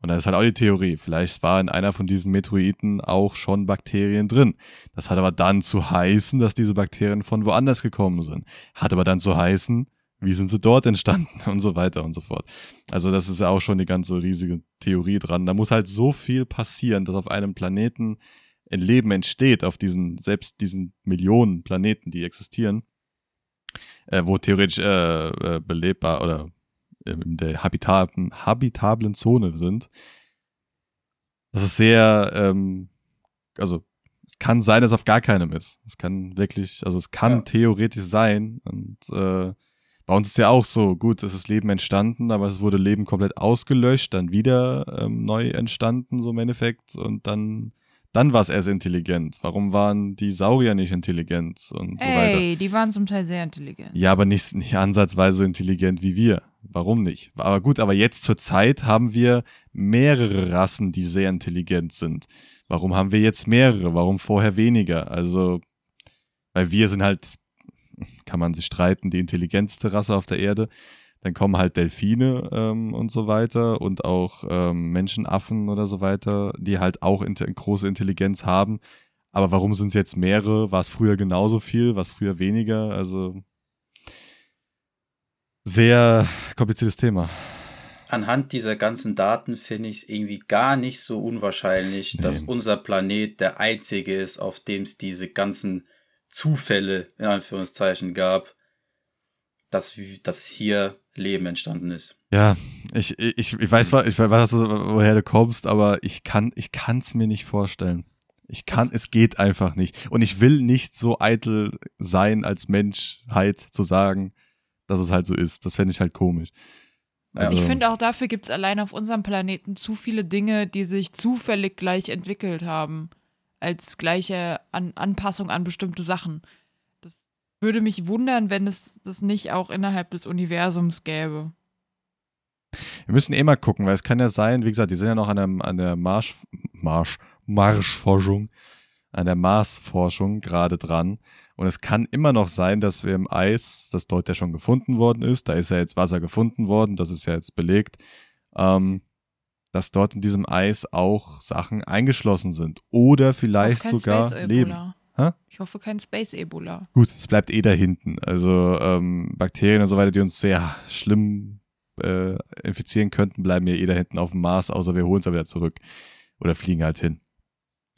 Und da ist halt auch die Theorie, vielleicht war in einer von diesen Meteoriten auch schon Bakterien drin. Das hat aber dann zu heißen, dass diese Bakterien von woanders gekommen sind. Hat aber dann zu heißen, wie sind sie dort entstanden (laughs) und so weiter und so fort. Also das ist ja auch schon die ganze riesige Theorie dran. Da muss halt so viel passieren, dass auf einem Planeten ein Leben entsteht, auf diesen, selbst diesen Millionen Planeten, die existieren, äh, wo theoretisch äh, äh, belebbar oder in der habitablen, habitablen Zone sind. Das ist sehr, ähm, also es kann sein, dass auf gar keinem ist. Es kann wirklich, also es kann Ja. theoretisch sein. Und äh, bei uns ist ja auch so, gut, es ist Leben entstanden, aber es wurde Leben komplett ausgelöscht, dann wieder ähm, neu entstanden, so im Endeffekt. Und dann, dann war es erst intelligent. Warum waren die Saurier nicht intelligent und so weiter? Ey, die waren zum Teil sehr intelligent. Ja, aber nicht, nicht ansatzweise so intelligent wie wir. Warum nicht? Aber gut, aber jetzt zur Zeit haben wir mehrere Rassen, die sehr intelligent sind. Warum haben wir jetzt mehrere? Warum vorher weniger? Also, weil wir sind halt, kann man sich streiten, die intelligenteste Rasse auf der Erde. Dann kommen halt Delfine ähm, und so weiter und auch ähm, Menschenaffen oder so weiter, die halt auch inte große Intelligenz haben. Aber warum sind es jetzt mehrere? War es früher genauso viel? War es früher weniger? Also sehr kompliziertes Thema. Anhand dieser ganzen Daten finde ich es irgendwie gar nicht so unwahrscheinlich, Nee. dass unser Planet der einzige ist, auf dem es diese ganzen Zufälle in Anführungszeichen gab, dass, dass hier Leben entstanden ist. Ja, ich, ich, ich weiß, ich weiß, woher du kommst, aber ich kann ich es mir nicht vorstellen. Ich kann, Was- es geht einfach nicht. Und ich will nicht so eitel sein, als Menschheit zu sagen, dass es halt so ist. Das fände ich halt komisch. Also ich finde auch dafür gibt es allein auf unserem Planeten zu viele Dinge, die sich zufällig gleich entwickelt haben, als gleiche an Anpassung an bestimmte Sachen. Das würde mich wundern, wenn es das nicht auch innerhalb des Universums gäbe. Wir müssen eh mal gucken, weil es kann ja sein, wie gesagt, die sind ja noch an der, an der Marsch, Marsch, Marschforschung, an der Marsforschung gerade dran. Und es kann immer noch sein, dass wir im Eis, das dort ja schon gefunden worden ist, da ist ja jetzt Wasser gefunden worden, das ist ja jetzt belegt, ähm, dass dort in diesem Eis auch Sachen eingeschlossen sind. Oder vielleicht sogar Leben. Hä? Ich hoffe kein Space Ebola. Gut, es bleibt eh da hinten. Also ähm, Bakterien und so weiter, die uns sehr schlimm äh, infizieren könnten, bleiben ja eh da hinten auf dem Mars, außer wir holen es ja wieder zurück. Oder fliegen halt hin.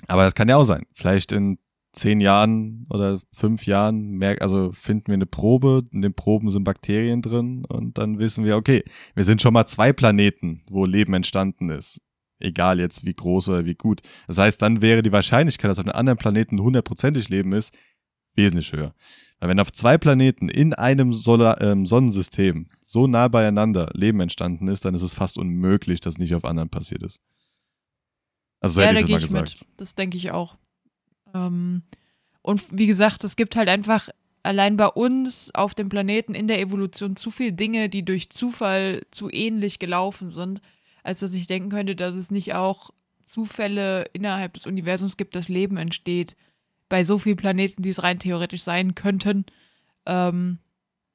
Aber das kann ja auch sein. Vielleicht in zehn Jahren oder fünf Jahren merk, also finden wir eine Probe, in den Proben sind Bakterien drin und dann wissen wir, okay, wir sind schon mal zwei Planeten, wo Leben entstanden ist. Egal jetzt wie groß oder wie gut. Das heißt, dann wäre die Wahrscheinlichkeit, dass auf einem anderen Planeten hundertprozentig Leben ist, wesentlich höher. Weil wenn auf zwei Planeten in einem Solar ähm, Sonnensystem so nah beieinander Leben entstanden ist, dann ist es fast unmöglich, dass nicht auf anderen passiert ist. Also so ja, hätte da ich gehe das ich mal mit. gesagt. Das denke ich auch. Ähm, und wie gesagt, es gibt halt einfach allein bei uns auf dem Planeten in der Evolution zu viele Dinge, die durch Zufall zu ähnlich gelaufen sind, als dass ich denken könnte, dass es nicht auch Zufälle innerhalb des Universums gibt, dass Leben entsteht. Bei so vielen Planeten, die es rein theoretisch sein könnten. Ähm,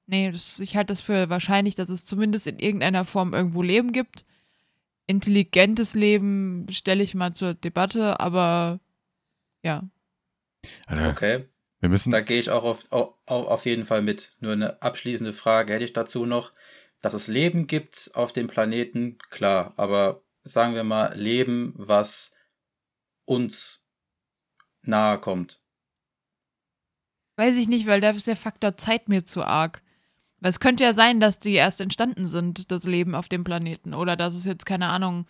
nee, das, ich halte das für wahrscheinlich, dass es zumindest in irgendeiner Form irgendwo Leben gibt. Intelligentes Leben stelle ich mal zur Debatte, aber ja. Alter, Okay, wir müssen. da gehe ich auch auf, auf, auf jeden Fall mit. Nur eine abschließende Frage hätte ich dazu noch. Dass es Leben gibt auf dem Planeten, klar, aber sagen wir mal Leben, was uns nahe kommt. Weiß ich nicht, weil da ist der Faktor Zeit mir zu arg. Weil es könnte ja sein, dass die erst entstanden sind, das Leben auf dem Planeten. Oder dass es jetzt, keine Ahnung,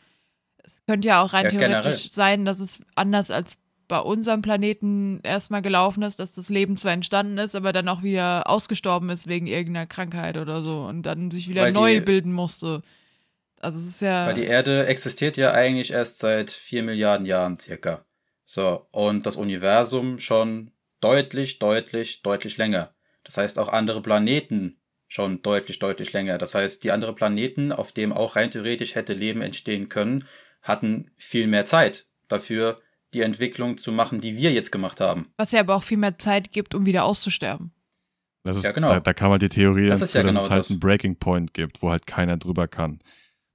es könnte ja auch rein Ja, theoretisch generell. sein, dass es anders als bei unserem Planeten erstmal gelaufen ist, dass das Leben zwar entstanden ist, aber dann auch wieder ausgestorben ist wegen irgendeiner Krankheit oder so und dann sich wieder Weil neu die- bilden musste. Also es ist ja. Weil die Erde existiert ja eigentlich erst seit 4 Milliarden Jahren circa. So, und das Universum schon deutlich, deutlich, deutlich länger. Das heißt auch andere Planeten schon deutlich, deutlich länger. Das heißt, die anderen Planeten, auf denen auch rein theoretisch hätte Leben entstehen können, hatten viel mehr Zeit dafür, die Entwicklung zu machen, die wir jetzt gemacht haben. was ja aber auch viel mehr Zeit gibt, um wieder auszusterben. Das ist, Ja, genau. da, da kam halt die Theorie Das dazu, ja dass genau es halt das. einen Breaking Point gibt, wo halt keiner drüber kann.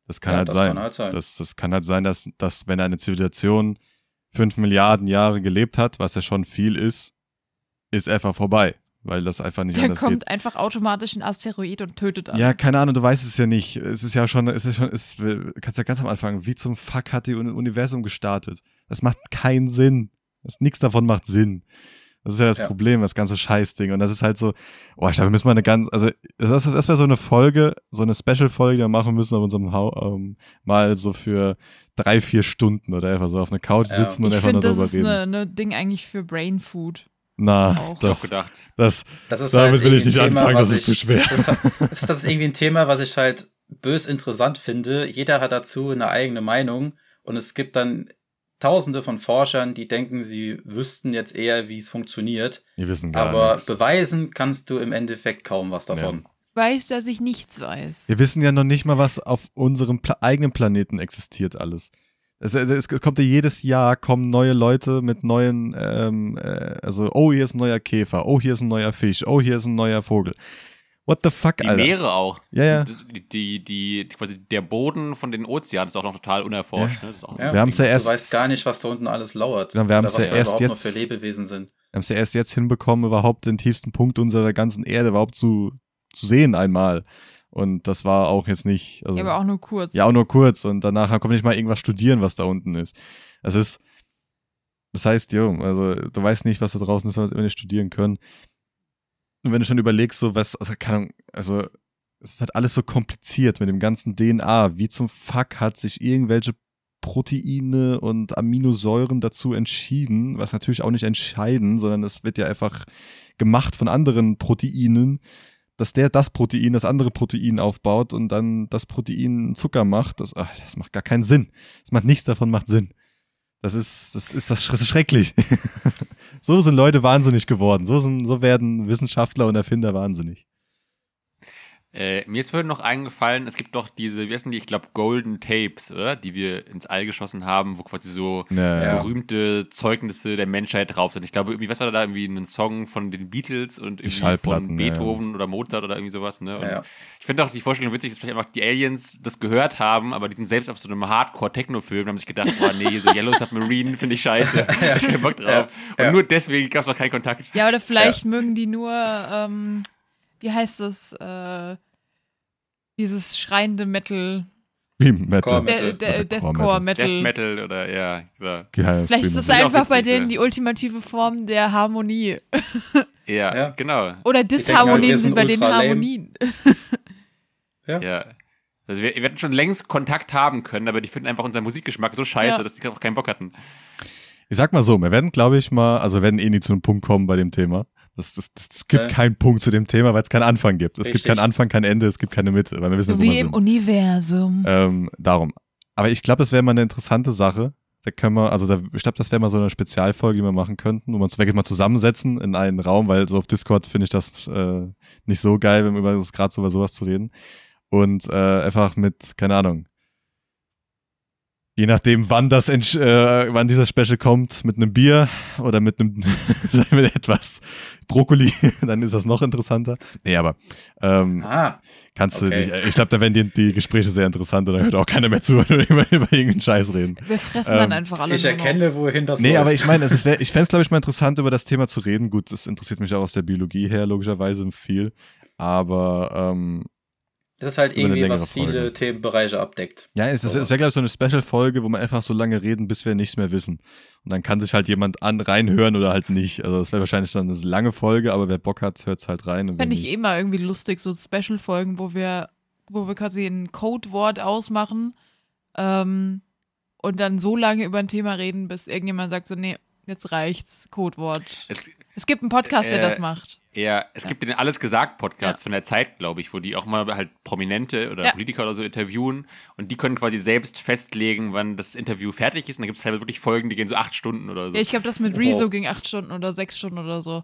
Das kann Ja, halt das sein. kann halt sein. Das, das kann halt sein, dass, dass wenn eine Zivilisation fünf Milliarden Jahre gelebt hat, was ja schon viel ist, ist einfach vorbei, weil das einfach nicht Da anders kommt geht. einfach automatisch ein Asteroid und tötet alle. Ja, keine Ahnung, du weißt es ja nicht. Es ist ja schon, es ist schon, es kannst ja ganz am Anfang, wie zum Fuck hat die Uni- Universum gestartet? Das macht keinen Sinn. Das, nichts davon macht Sinn. Das ist ja das Ja. Problem, das ganze Scheißding. Und das ist halt so, oh, ich glaube, wir müssen mal eine ganz, also das, das wäre so eine Folge, so eine Special-Folge, die wir machen müssen auf unserem Hau, ähm, mal so für drei, vier Stunden oder einfach so auf einer Couch Ja. sitzen und ich einfach nur finde, das drüber ist reden. eine, eine Ding eigentlich für Brain Food. Na, auch. Ich hab auch das, gedacht. das, Das ist damit halt will ich nicht Thema, anfangen, das ist zu ich- schwer. Das, das, das ist irgendwie ein Thema, was ich halt bös interessant finde. Jeder hat dazu eine eigene Meinung und es gibt dann tausende von Forschern, die denken, sie wüssten jetzt eher, wie es funktioniert. Wir wissen gar Aber nichts. beweisen kannst du im Endeffekt kaum was davon. Ich weiß, dass ich nichts weiß. Wir wissen ja noch nicht mal, was auf unserem Pla eigenen Planeten existiert alles. Es, es, es kommt ja jedes Jahr, kommen neue Leute mit neuen, ähm, äh, also, oh, hier ist ein neuer Käfer, oh, hier ist ein neuer Fisch, oh, hier ist ein neuer Vogel. What the fuck, Die Alter? Meere auch. Ja, ja. Die, die, die, quasi der Boden von den Ozeanen ist auch noch total unerforscht. Ne? Ist auch Ja, Wir haben's ja du erst- weißt gar nicht, was da unten alles lauert. Ja, wir haben's Oder was ja erst jetzt- für Lebewesen sind. Wir haben es ja erst jetzt hinbekommen, überhaupt den tiefsten Punkt unserer ganzen Erde überhaupt zu, zu sehen einmal. Und das war auch jetzt nicht. Also, ja, aber auch nur kurz. Ja, auch nur kurz und danach kommt nicht mal irgendwas studieren, was da unten ist. Das ist, das heißt, jo, also du weißt nicht, was da draußen ist, was wir nicht studieren können. Und wenn du schon überlegst, so was, also keine Ahnung, also es ist halt alles so kompliziert mit dem ganzen DNA. Wie zum Fuck hat sich irgendwelche Proteine und Aminosäuren dazu entschieden, was natürlich auch nicht entscheiden, sondern es wird ja einfach gemacht von anderen Proteinen, dass der das Protein, das andere Protein aufbaut und dann das Protein Zucker macht. Das, ach, das macht gar keinen Sinn. Das macht nichts davon macht Sinn. Das ist, das ist, das ist schrecklich. (laughs) so sind Leute wahnsinnig geworden. So, sind, so werden Wissenschaftler und Erfinder wahnsinnig. Äh, mir ist vorhin noch eingefallen, es gibt doch diese, wie heißen die, ich glaube, Golden Tapes, oder? Die wir ins All geschossen haben, wo quasi so Ja, Ja. berühmte Zeugnisse der Menschheit drauf sind. Ich glaube, irgendwie, was war da, irgendwie ein Song von den Beatles und irgendwie von ja, ja. Beethoven oder Mozart oder irgendwie sowas, ne? Und Ja, ja. Ich finde auch die Vorstellung witzig, dass vielleicht einfach die Aliens das gehört haben, aber die sind selbst auf so einem Hardcore-Techno-Film und haben sich gedacht, boah, nee, so (laughs) Yellow Submarine finde ich scheiße. Ich hab keinen Bock drauf. Ja, Und ja. nur deswegen gab es noch keinen Kontakt. Ja, oder vielleicht mögen die nur, ähm, wie heißt das, äh, dieses schreiende Metal, Wie Metal. Deathcore Metal. Death Metal oder ja, oder. Ja, Vielleicht ist das einfach bei denen ja. die ultimative Form der Harmonie. (laughs) Ja, Ja. genau. Oder halt, Disharmonien sind bei denen lame. Harmonien. (laughs) Ja. Also wir, wir hätten schon längst Kontakt haben können, aber die finden einfach unseren Musikgeschmack so scheiße, Ja. dass die auch keinen Bock hatten. Ich sag mal so, wir werden, glaube ich, mal, also wir werden eh nie zu einem Punkt kommen bei dem Thema. Das, das, das, es gibt Ja. keinen Punkt zu dem Thema, weil es keinen Anfang gibt. Es gibt Richtig. keinen Anfang, kein Ende, es gibt keine Mitte, weil wir wissen, So wo wir wie im sind. Universum. Ähm, darum. Aber ich glaube, das wäre mal eine interessante Sache. Da können wir, also da, ich glaube, das wäre mal so eine Spezialfolge, die wir machen könnten, wo wir uns wirklich mal zusammensetzen in einen Raum, weil so auf Discord finde ich das äh, nicht so geil, wenn wir über das gerade so über sowas zu reden. Und äh, einfach mit, keine Ahnung, je nachdem, wann das äh, wann dieser Special kommt, mit einem Bier oder mit einem (laughs) mit etwas Brokkoli, (laughs) dann ist das noch interessanter. Nee, aber ähm, Ah, Kannst du Okay. nicht, ich glaube, da werden die, die Gespräche sehr interessant und da hört auch keiner mehr zu, wenn wir über, über irgendeinen Scheiß reden. Wir fressen ähm, dann einfach alle ich erkenne, wohin das Nee, läuft. aber ich meine, ich fände es, glaube ich, mal interessant, über das Thema zu reden. Gut, das interessiert mich auch aus der Biologie her, logischerweise viel. Aber ähm, Es ist halt irgendwie, was viele Folge. Themenbereiche abdeckt. Ja, es, Sowas. es wäre, glaube ich, so eine Special-Folge, wo wir einfach so lange reden, bis wir nichts mehr wissen. Und dann kann sich halt jemand an reinhören oder halt nicht. Also das wäre wahrscheinlich dann eine lange Folge, aber wer Bock hat, hört es halt rein. Fände ich eh mal irgendwie lustig, so Special-Folgen, wo wir, wo wir quasi ein Codewort ausmachen ähm, und dann so lange über ein Thema reden, bis irgendjemand sagt so, nee, jetzt reicht's, Codewort. Es, Es gibt einen Podcast, der Äh, das macht. Ja, es gibt den Alles gesagt Podcast Ja. von der Zeit, glaube ich, wo die auch mal halt Prominente oder Ja. Politiker oder so interviewen und die können quasi selbst festlegen, wann das Interview fertig ist. Und dann gibt es teilweise wirklich Folgen, die gehen so acht Stunden oder so. Ja, ich glaube, das mit Oh. Rezo ging acht Stunden oder sechs Stunden oder so.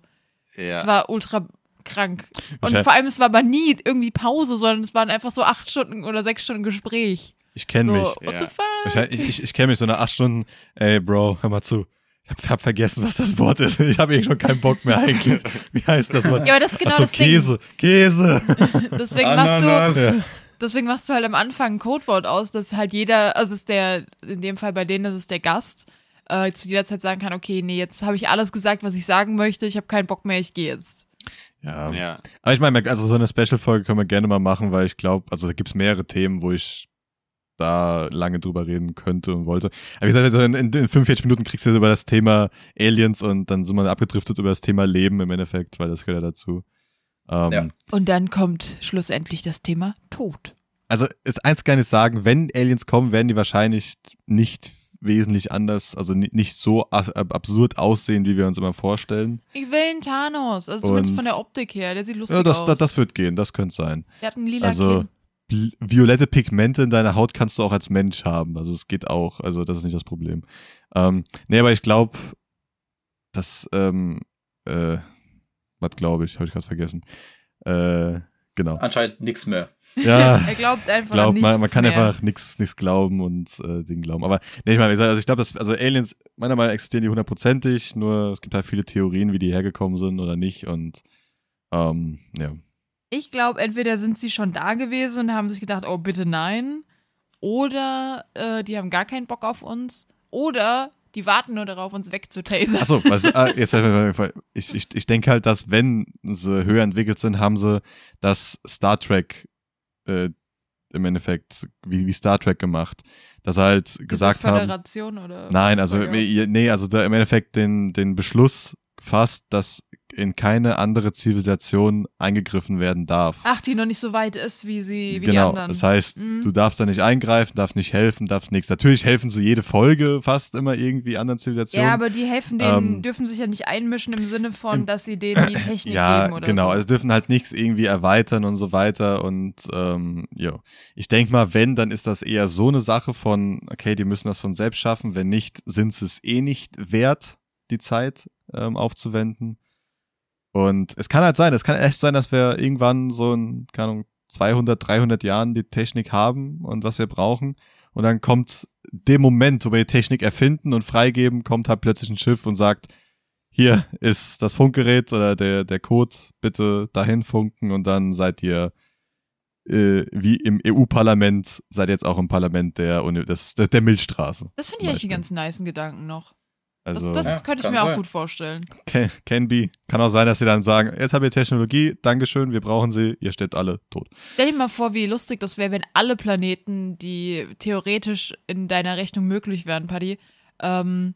Ja. Es war ultra krank. Und vor allem, es war aber nie irgendwie Pause, sondern es waren einfach so acht Stunden oder sechs Stunden Gespräch. Ich kenne So, mich. what Ja. the fuck? Ich, ich, ich kenne mich so nach acht Stunden. Ey, Bro, hör mal zu. Ich hab, hab vergessen, was das Wort ist. Ich habe eh schon keinen Bock mehr eigentlich. Wie heißt das Wort? Ja, aber das ist genau Achso, das Ding. Käse. Käse. (laughs) Deswegen machst du, Ananas. Ja. deswegen machst du halt am Anfang ein Codewort aus, dass halt jeder, also ist der, in dem Fall bei denen ist es der Gast, äh, zu jeder Zeit sagen kann, okay, nee, jetzt habe ich alles gesagt, was ich sagen möchte, ich habe keinen Bock mehr, ich gehe jetzt. Ja. ja. Aber ich meine, also so eine Special-Folge können wir gerne mal machen, weil ich glaube, also da gibt es mehrere Themen, wo ich da lange drüber reden könnte und wollte. Aber wie gesagt, also in, in 45 Minuten kriegst du über das Thema Aliens und dann sind wir abgedriftet über das Thema Leben im Endeffekt, weil das gehört ja dazu. Ähm, Ja. Und dann kommt schlussendlich das Thema Tod. Also ist eins kann ich sagen, wenn Aliens kommen, werden die wahrscheinlich nicht wesentlich anders, also ni- nicht so absurd aussehen, wie wir uns immer vorstellen. Ich will einen Thanos, also zumindest Und- von der Optik her, der sieht lustig Ja, das, aus. das, das wird gehen, das könnte sein. der hat einen lila Also Kinn. Violette Pigmente in deiner Haut kannst du auch als Mensch haben. Also es geht auch. Also das ist nicht das Problem. Ähm, nee, aber ich glaube, dass, ähm, äh, was glaube ich, habe ich gerade vergessen. Äh, genau. Anscheinend nichts mehr. Ja, (laughs) Er glaubt einfach glaub, an nichts man, man kann mehr. einfach nichts nichts glauben und äh, Ding glauben. Aber nee, ich meine, wie gesagt, also ich glaube, dass also Aliens meiner Meinung nach existieren die hundertprozentig. Nur es gibt halt viele Theorien, wie die hergekommen sind oder nicht. Und ähm, ja. Ich glaube, entweder sind sie schon da gewesen und haben sich gedacht, oh bitte nein, oder äh, die haben gar keinen Bock auf uns, oder die warten nur darauf, uns wegzutasern. Achso, äh, jetzt ich, ich, ich denke halt, dass wenn sie höher entwickelt sind, haben sie das Star Trek äh, im Endeffekt wie, wie Star Trek gemacht. Dass sie halt Diese gesagt haben. Föderation oder Nein, also nee, also da im Endeffekt den, den Beschluss gefasst, dass in keine andere Zivilisation eingegriffen werden darf. Ach, die noch nicht so weit ist, wie sie, wie die genau, anderen. das heißt, Mhm. du darfst da nicht eingreifen, darfst nicht helfen, darfst nichts. Natürlich helfen sie jede Folge fast immer irgendwie anderen Zivilisationen. ja, aber die helfen denen, Ähm, dürfen sich ja nicht einmischen im Sinne von, dass sie denen die (coughs) Technik ja, geben oder genau. so. Also dürfen halt nichts irgendwie erweitern und so weiter. Und ähm, ja, ich denke mal, wenn, dann ist das eher so eine Sache von, okay, die müssen das von selbst schaffen. Wenn nicht, sind sie es eh nicht wert, die Zeit ähm, aufzuwenden. Und es kann halt sein, es kann echt sein, dass wir irgendwann so in, keine Ahnung, 200, 300 Jahren die Technik haben und was wir brauchen. Und dann kommt dem Moment, wo wir die Technik erfinden und freigeben, kommt halt plötzlich ein Schiff und sagt, hier ist das Funkgerät oder der, der Code, bitte dahin funken und dann seid ihr äh, wie im EU-Parlament, seid ihr jetzt auch im Parlament der, Uni der, der Milchstraße. das finde ich eigentlich einen ganz niceen Gedanken noch. Also das das Ja, könnte ich mir auch sein. gut vorstellen. can, can be. Kann auch sein, dass sie dann sagen, jetzt habt ihr Technologie, Dankeschön, wir brauchen sie, ihr steht alle tot. Stell dir mal vor, wie lustig das wäre, wenn alle Planeten, die theoretisch in deiner Rechnung möglich wären, Paddy, ähm,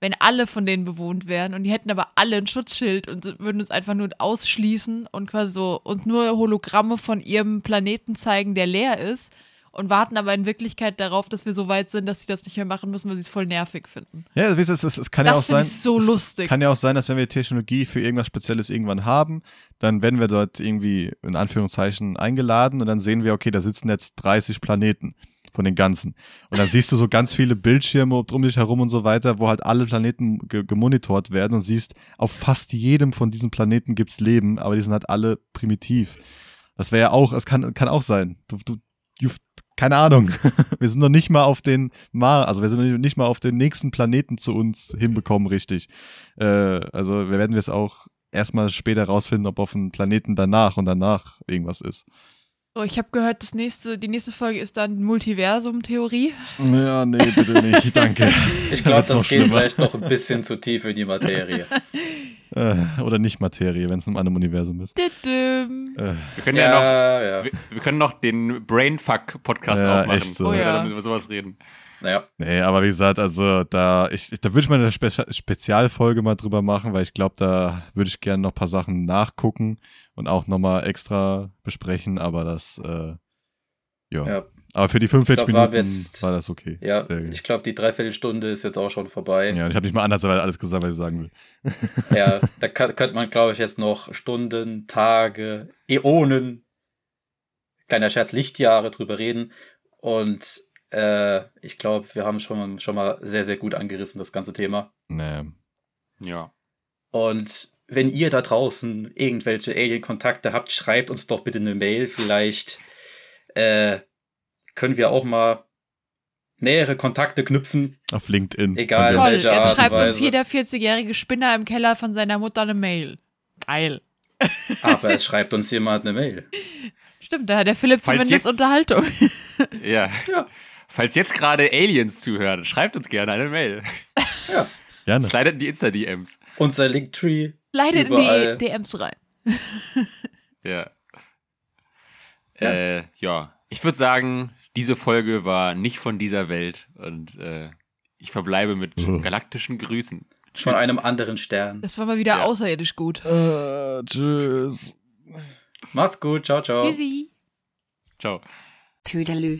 wenn alle von denen bewohnt wären und die hätten aber alle ein Schutzschild und würden uns einfach nur ausschließen und quasi so uns nur Hologramme von ihrem Planeten zeigen, der leer ist und warten aber in Wirklichkeit darauf, dass wir so weit sind, dass sie das nicht mehr machen müssen, weil sie es voll nervig finden. Ja, es, es, es, es kann ja auch Das sein. ich so es, lustig. Kann ja auch sein, dass wenn wir Technologie für irgendwas Spezielles irgendwann haben, dann werden wir dort irgendwie in Anführungszeichen eingeladen und dann sehen wir, okay, da sitzen jetzt 30 Planeten von den ganzen. Und dann siehst du so ganz viele Bildschirme um dich herum und so weiter, wo halt alle Planeten ge gemonitort werden und siehst, auf fast jedem von diesen Planeten gibt's Leben, aber die sind halt alle primitiv. Das wäre ja auch, es kann, kann auch sein. Du, du, keine Ahnung. (laughs) wir sind noch nicht mal auf den Mars, also wir sind noch nicht mal auf den nächsten Planeten zu uns hinbekommen, richtig. Äh, also wir werden es auch erstmal später rausfinden, ob auf dem Planeten danach und danach irgendwas ist. So, ich habe gehört, das nächste, die nächste Folge ist dann Multiversum-Theorie. Ja, nee, bitte nicht, danke. Ich glaube, das geht schlimmer. vielleicht noch ein bisschen zu tief in die Materie. (laughs) Äh, oder nicht Materie, wenn es in einem Universum ist. Äh, Wir können ja, noch, Ja, ja. wir, wir können noch den Brainfuck-Podcast Ja, aufmachen. so. Oh ja. Damit wir über sowas reden. Naja, nee, aber wie gesagt, also da, ich, da würde ich mal eine Spe Spezialfolge mal drüber machen, weil ich glaube, da würde ich gerne noch ein paar Sachen nachgucken und auch nochmal extra besprechen, aber das, äh, ja. Aber für die 45 Ich glaub, war Minuten jetzt- war das okay. ja ich glaube, die Dreiviertelstunde ist jetzt auch schon vorbei. Ja, und ich habe nicht mal anders alles gesagt, was ich sagen will. (laughs) Ja, da kann, könnte man, glaube ich, jetzt noch Stunden, Tage, Äonen, kleiner Scherz, Lichtjahre drüber reden. Und äh, ich glaube, wir haben schon, schon mal sehr, sehr gut angerissen, das ganze Thema. Nee. Ja. Und wenn ihr da draußen irgendwelche Alien-Kontakte habt, schreibt uns doch bitte eine Mail. Vielleicht äh, können wir auch mal nähere Kontakte knüpfen. Auf LinkedIn. Egal, Toll, Art jetzt und schreibt uns jeder 40-jährige Spinner im Keller von seiner Mutter eine Mail. Geil. Aber (laughs) es schreibt uns jemand eine Mail. Stimmt, da hat der Philipp Falls zumindest jetzt- Unterhaltung. (laughs) Ja. Ja. Falls jetzt gerade Aliens zuhören, schreibt uns gerne eine Mail. Gerne. Slidet in die Insta-DMs. Unser Linktree. Leidet Überall. in die DMs rein. Ja. Ja. Äh, ja. Ich würde sagen, diese Folge war nicht von dieser Welt und äh, ich verbleibe mit Oh. galaktischen Grüßen. Von einem anderen Stern. Das war mal wieder Ja. außerirdisch gut. Äh, tschüss. Macht's gut. Ciao, ciao. Tschüssi. Ciao. Tüdelü.